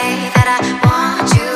Thank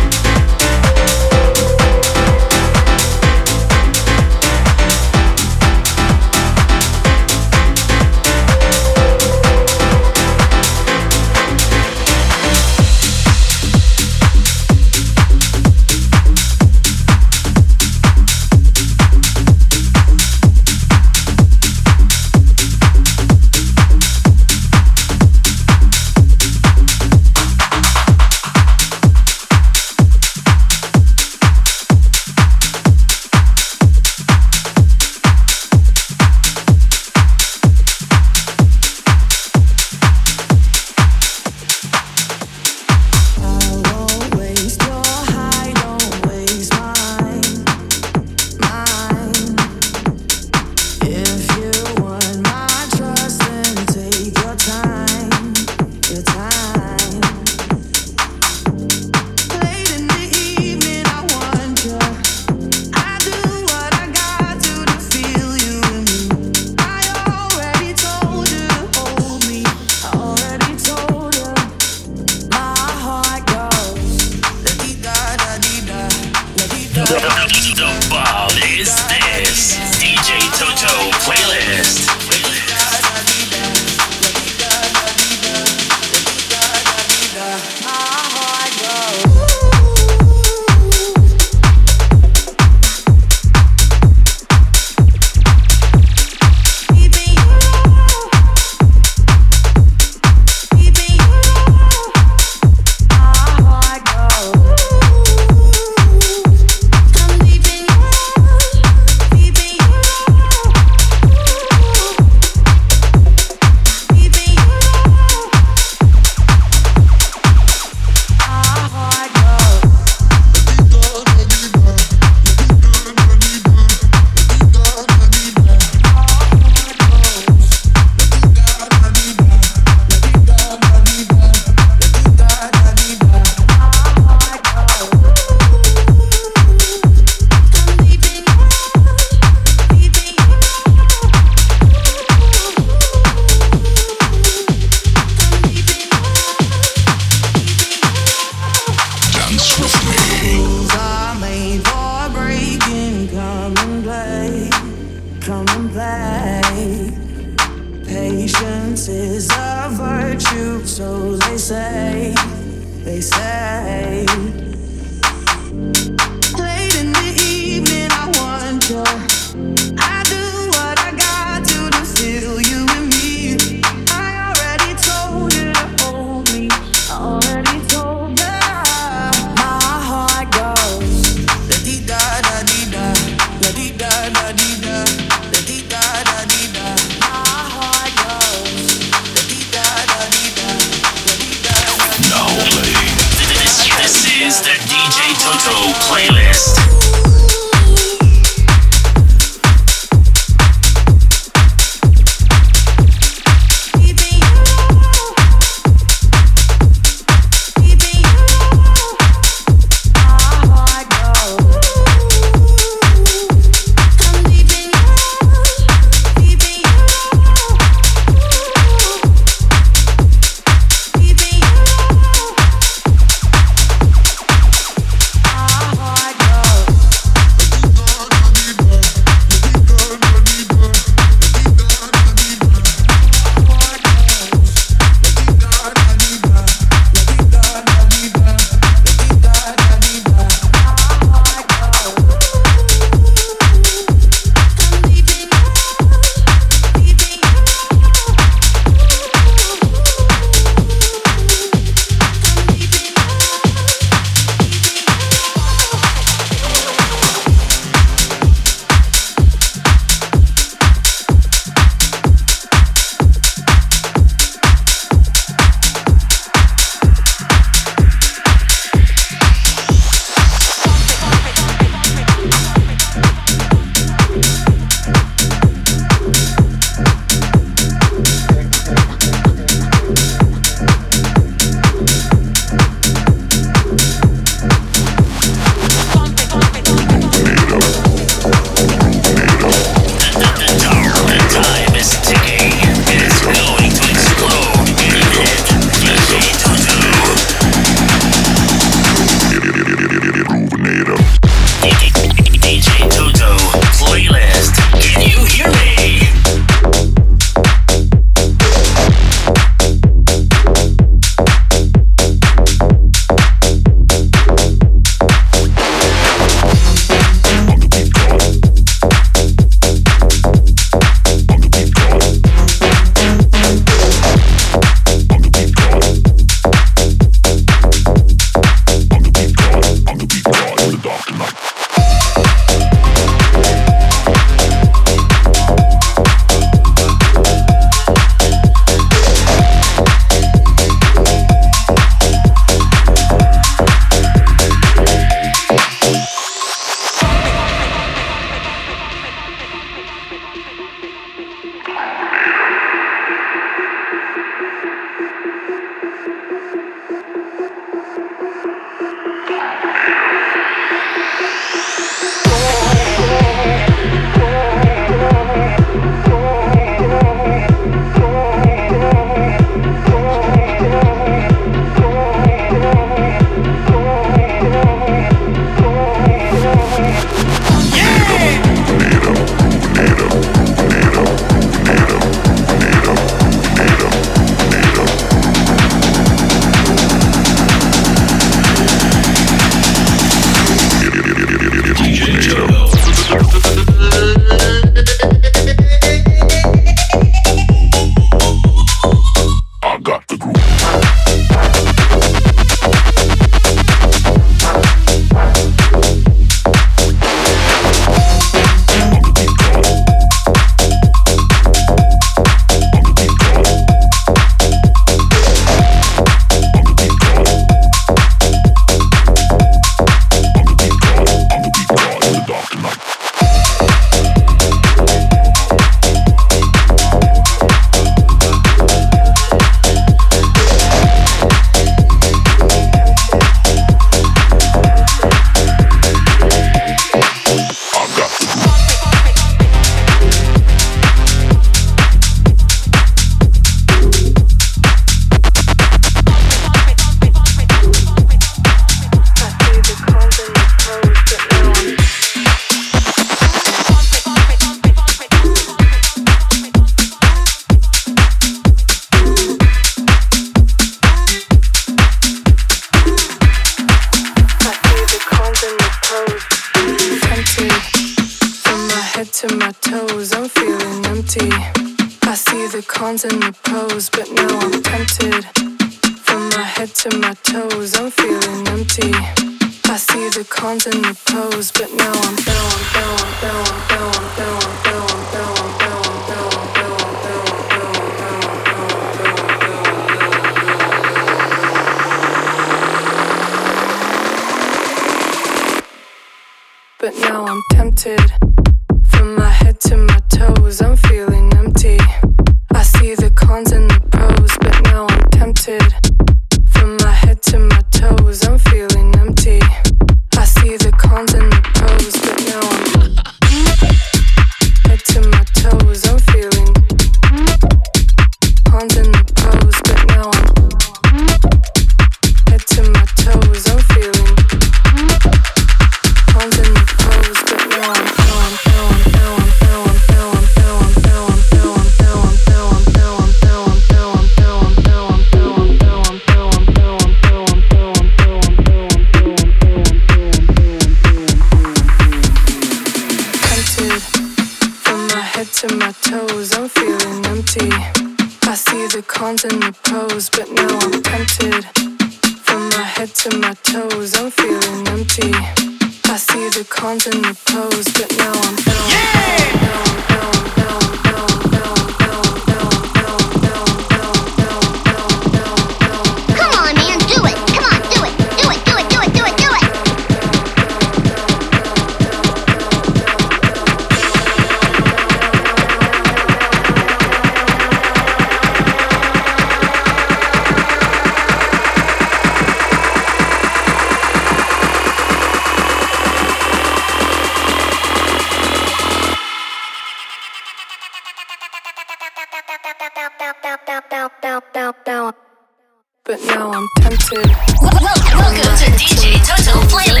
now I'm tempted. Welcome to DJ Toto Playlist.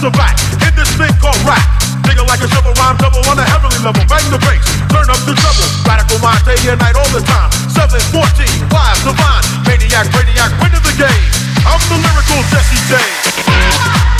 it's a. Hit this thing called rap. Nigga like a shovel rhyme double on a heavenly level. Bang the brakes, turn up the treble. Radical mind day and night all the time. 714, live, divine. Maniac, radiac, win the game. I'm the lyrical Jesse James.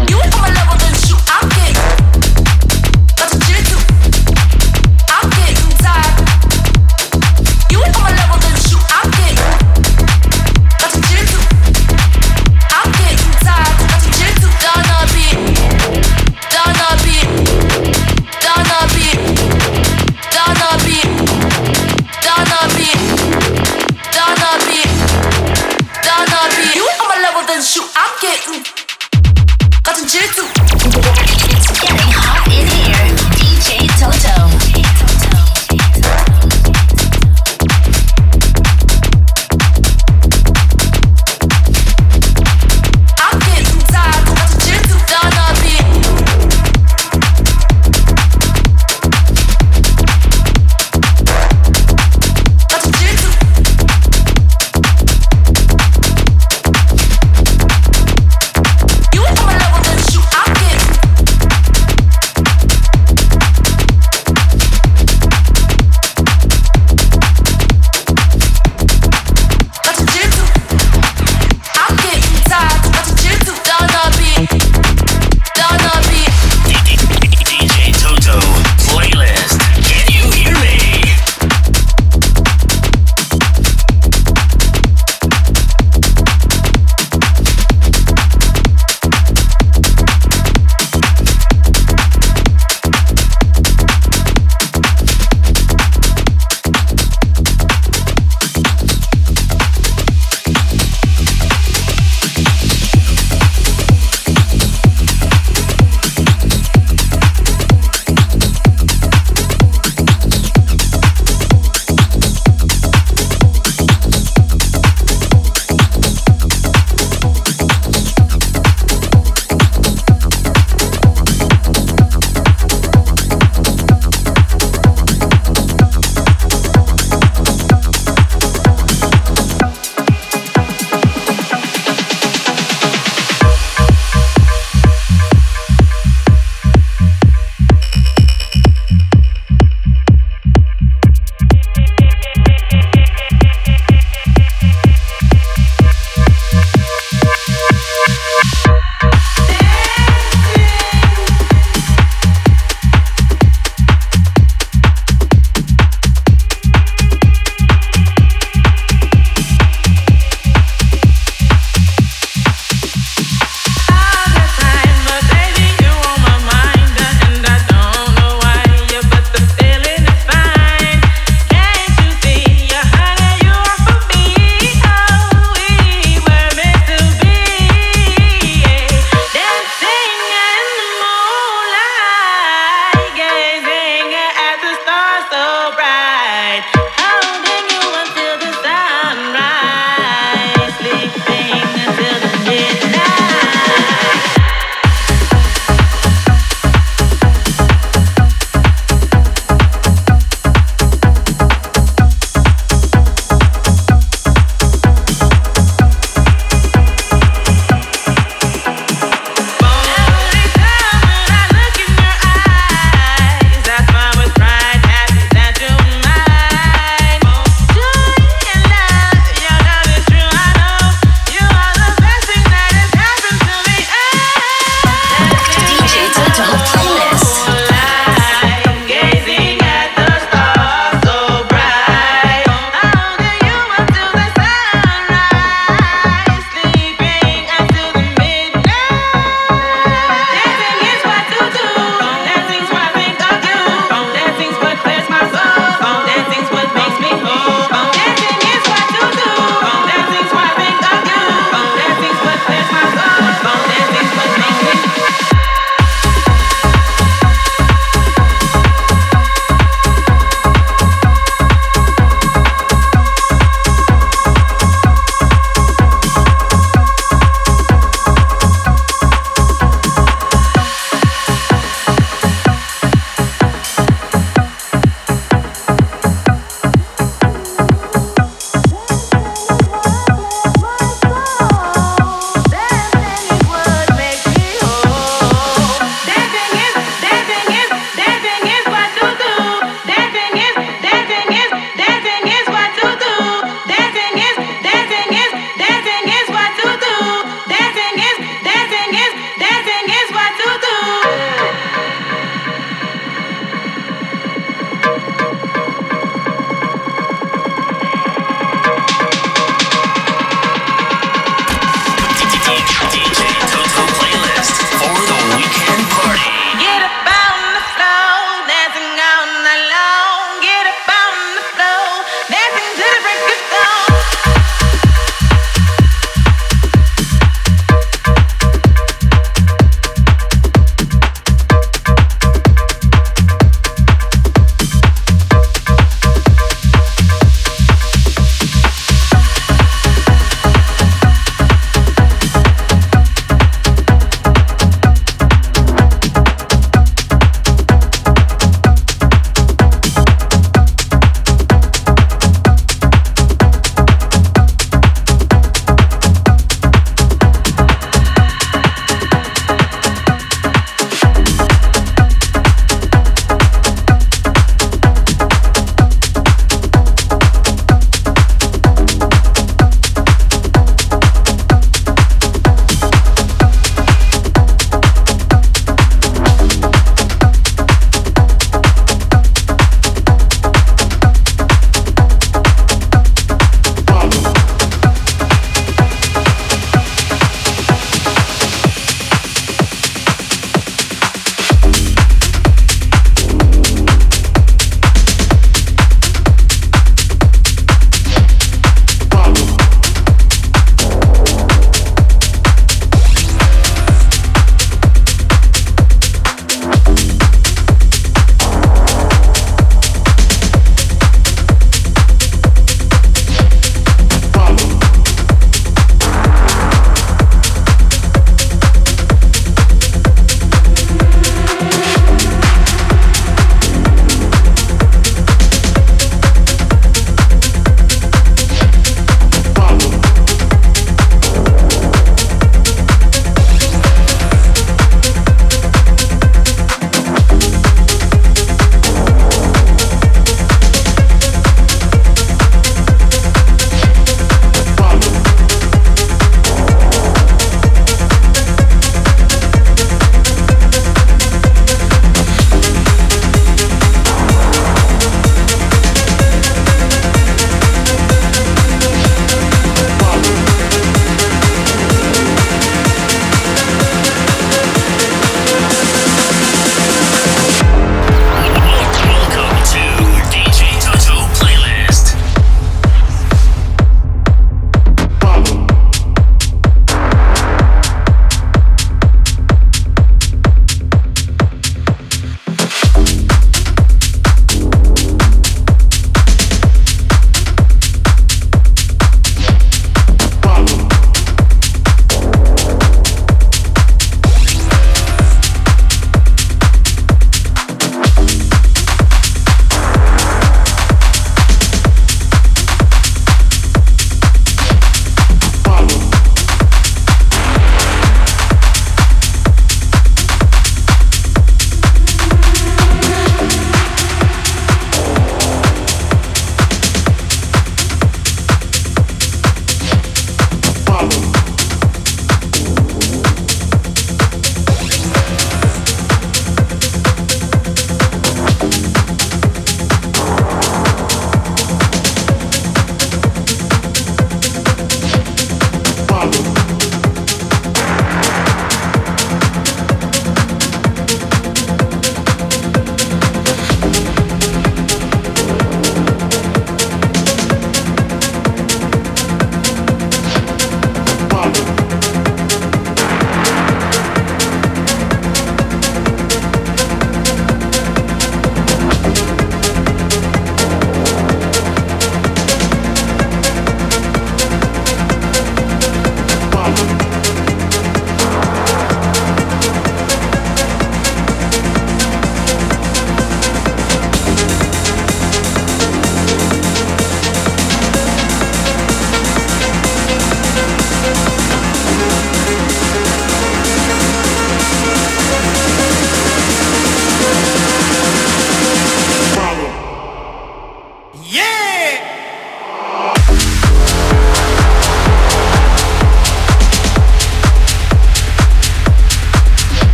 tout.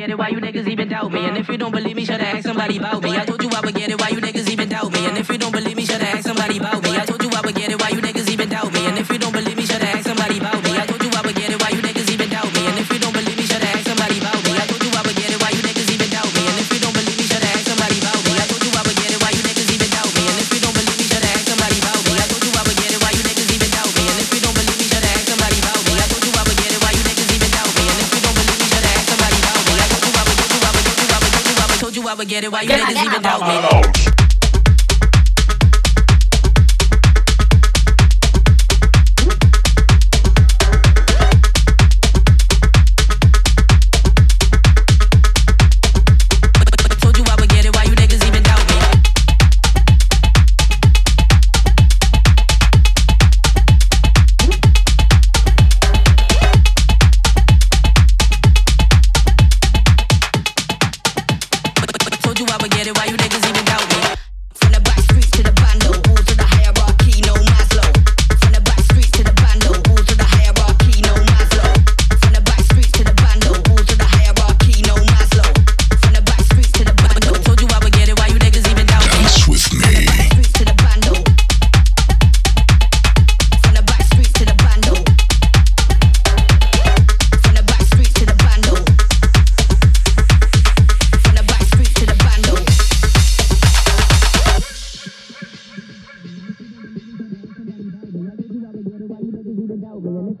From the you streets to the bando.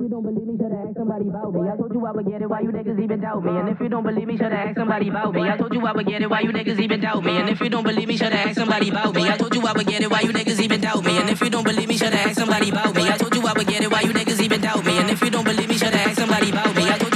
you don't believe me, should have asked somebody about me. I told you I would get it, why you niggas even doubt me? And if you don't believe me, should have asked somebody about me. I told you I would get it, why you niggas even doubt me? And if you don't believe me, should have asked somebody about me. I told you I would get it, why you niggas even doubt me? And if you don't believe me, should have asked somebody about me. I told you I would get it, why you niggas even doubt me? And if you don't believe me, should have asked somebody about me.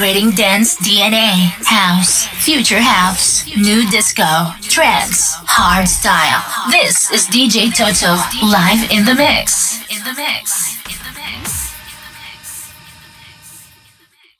celebrating dance DNA, house, future house, nu disco, trance, hard style. This is DJ Toto live in the mix.